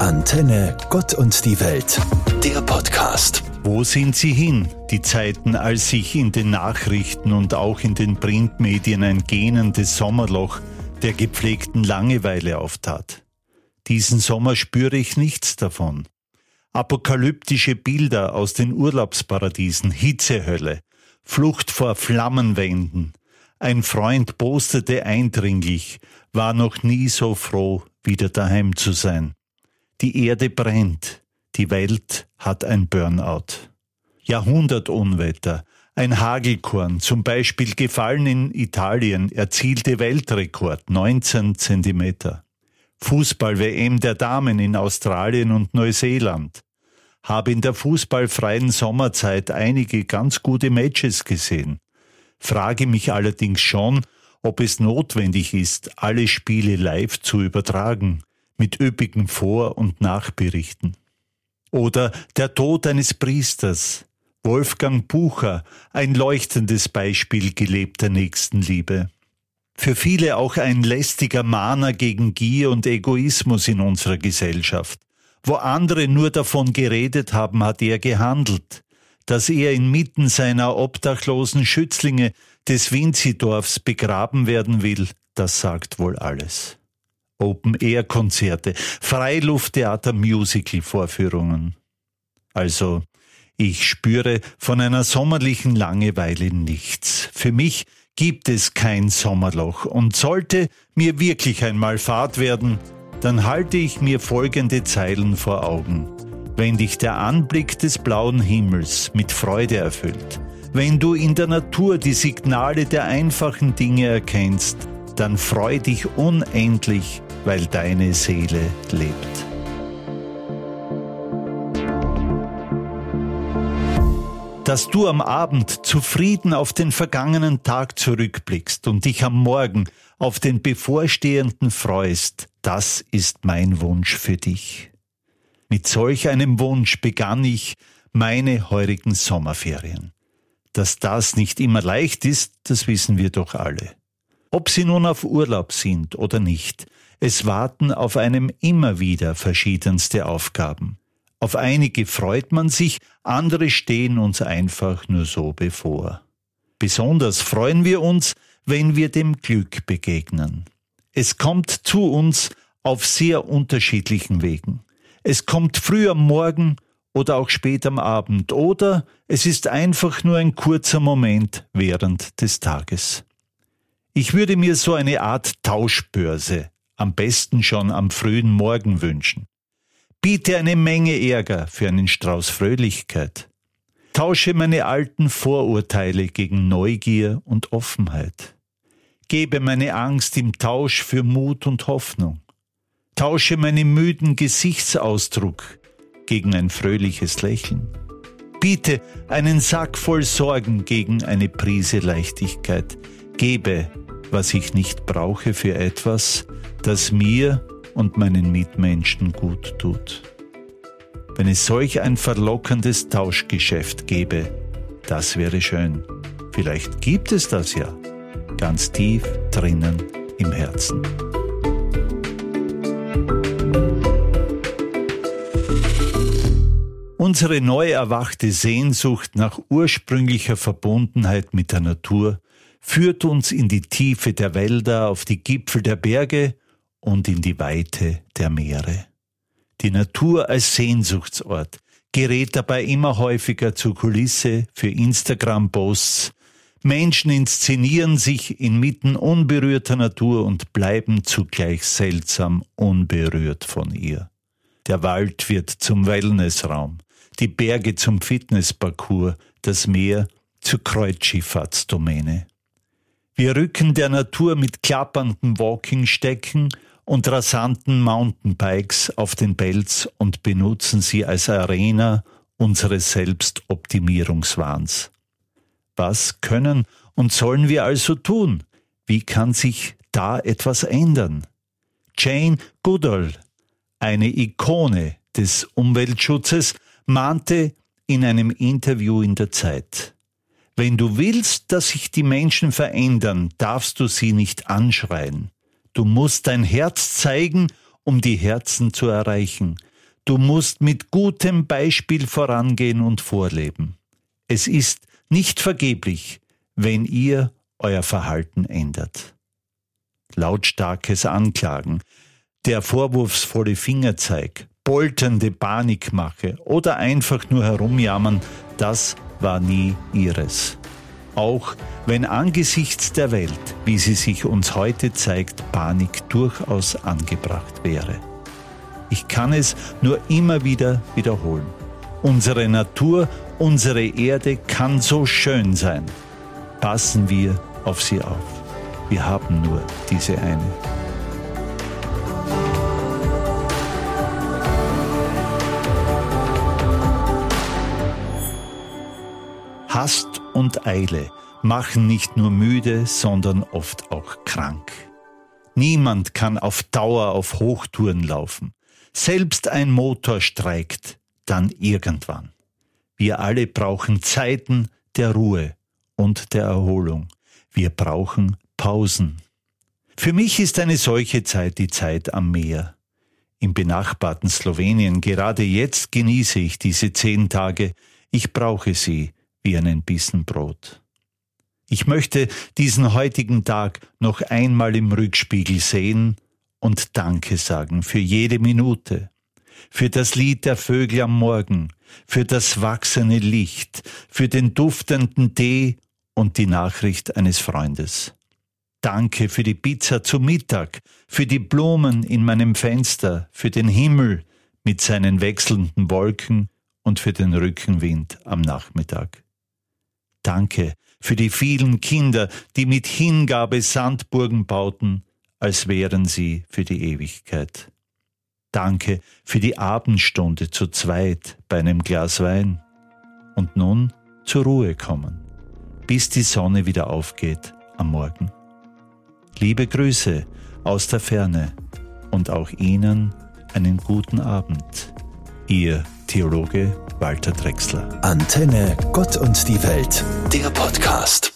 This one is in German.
Antenne Gott und die Welt, der Podcast. Wo sind sie hin, die Zeiten, als sich in den Nachrichten und auch in den Printmedien ein gähnendes Sommerloch der gepflegten Langeweile auftat? Diesen Sommer spüre ich nichts davon. Apokalyptische Bilder aus den Urlaubsparadiesen, Hitzehölle, Flucht vor Flammenwänden. Ein Freund postete eindringlich, war noch nie so froh, wieder daheim zu sein. Die Erde brennt, die Welt hat ein Burnout. Jahrhundertunwetter, ein Hagelkorn, zum Beispiel gefallen in Italien, erzielte Weltrekord 19 Zentimeter. Fußball-WM der Damen in Australien und Neuseeland. Habe in der fußballfreien Sommerzeit einige ganz gute Matches gesehen. Frage mich allerdings schon, ob es notwendig ist, alle Spiele live zu übertragen mit üppigen Vor- und Nachberichten. Oder der Tod eines Priesters, Wolfgang Bucher, ein leuchtendes Beispiel gelebter Nächstenliebe. Für viele auch ein lästiger Mahner gegen Gier und Egoismus in unserer Gesellschaft. Wo andere nur davon geredet haben, hat er gehandelt. Dass er inmitten seiner obdachlosen Schützlinge des Winzidorfs begraben werden will, das sagt wohl alles. Open-Air-Konzerte, Freilufttheater-Musical-Vorführungen. Also, ich spüre von einer sommerlichen Langeweile nichts. Für mich gibt es kein Sommerloch und sollte mir wirklich einmal Fahrt werden, dann halte ich mir folgende Zeilen vor Augen. Wenn dich der Anblick des blauen Himmels mit Freude erfüllt, wenn du in der Natur die Signale der einfachen Dinge erkennst, dann freu dich unendlich weil deine Seele lebt. Dass du am Abend zufrieden auf den vergangenen Tag zurückblickst und dich am Morgen auf den bevorstehenden freust, das ist mein Wunsch für dich. Mit solch einem Wunsch begann ich meine heurigen Sommerferien. Dass das nicht immer leicht ist, das wissen wir doch alle. Ob Sie nun auf Urlaub sind oder nicht, es warten auf einem immer wieder verschiedenste Aufgaben. Auf einige freut man sich, andere stehen uns einfach nur so bevor. Besonders freuen wir uns, wenn wir dem Glück begegnen. Es kommt zu uns auf sehr unterschiedlichen Wegen. Es kommt früh am Morgen oder auch spät am Abend oder es ist einfach nur ein kurzer Moment während des Tages. Ich würde mir so eine Art Tauschbörse am besten schon am frühen Morgen wünschen. Biete eine Menge Ärger für einen Strauß Fröhlichkeit. Tausche meine alten Vorurteile gegen Neugier und Offenheit. Gebe meine Angst im Tausch für Mut und Hoffnung. Tausche meinen müden Gesichtsausdruck gegen ein fröhliches Lächeln. Biete einen Sack voll Sorgen gegen eine Prise Leichtigkeit. Gebe, was ich nicht brauche für etwas, das mir und meinen Mitmenschen gut tut. Wenn es solch ein verlockendes Tauschgeschäft gäbe, das wäre schön. Vielleicht gibt es das ja, ganz tief drinnen im Herzen. Unsere neu erwachte Sehnsucht nach ursprünglicher Verbundenheit mit der Natur führt uns in die Tiefe der Wälder, auf die Gipfel der Berge und in die Weite der Meere. Die Natur als Sehnsuchtsort gerät dabei immer häufiger zur Kulisse für Instagram-Posts. Menschen inszenieren sich inmitten unberührter Natur und bleiben zugleich seltsam unberührt von ihr. Der Wald wird zum Wellnessraum, die Berge zum Fitnessparcours, das Meer zur Kreuzschifffahrtsdomäne. Wir rücken der Natur mit klappernden Walking-Stecken und rasanten Mountainbikes auf den Pelz und benutzen sie als Arena unseres Selbstoptimierungswahns. Was können und sollen wir also tun? Wie kann sich da etwas ändern? Jane Goodall, eine Ikone des Umweltschutzes, mahnte in einem Interview in der Zeit. Wenn du willst, dass sich die Menschen verändern, darfst du sie nicht anschreien. Du musst dein Herz zeigen um die Herzen zu erreichen. Du musst mit gutem Beispiel vorangehen und vorleben. Es ist nicht vergeblich, wenn ihr euer Verhalten ändert. Lautstarkes Anklagen, der vorwurfsvolle Fingerzeig, polternde Panikmache oder einfach nur herumjammern, das war nie ihres. Auch wenn angesichts der Welt, wie sie sich uns heute zeigt, Panik durchaus angebracht wäre. Ich kann es nur immer wieder wiederholen. Unsere Natur, unsere Erde kann so schön sein. Passen wir auf sie auf. Wir haben nur diese eine. Hast und Eile machen nicht nur müde, sondern oft auch krank. Niemand kann auf Dauer auf Hochtouren laufen. Selbst ein Motor streikt, dann irgendwann. Wir alle brauchen Zeiten der Ruhe und der Erholung. Wir brauchen Pausen. Für mich ist eine solche Zeit die Zeit am Meer. Im benachbarten Slowenien, gerade jetzt genieße ich diese zehn Tage. Ich brauche sie wie einen Bissen Brot. Ich möchte diesen heutigen Tag noch einmal im Rückspiegel sehen und Danke sagen für jede Minute, für das Lied der Vögel am Morgen, für das wachsende Licht, für den duftenden Tee und die Nachricht eines Freundes. Danke für die Pizza zu Mittag, für die Blumen in meinem Fenster, für den Himmel mit seinen wechselnden Wolken und für den Rückenwind am Nachmittag. Danke für die vielen Kinder, die mit Hingabe Sandburgen bauten, als wären sie für die Ewigkeit. Danke für die Abendstunde zu zweit bei einem Glas Wein. Und nun zur Ruhe kommen, bis die Sonne wieder aufgeht am Morgen. Liebe Grüße aus der Ferne und auch Ihnen einen guten Abend. Ihr Theologe Walter Drexler. Antenne Gott und die Welt, der Podcast.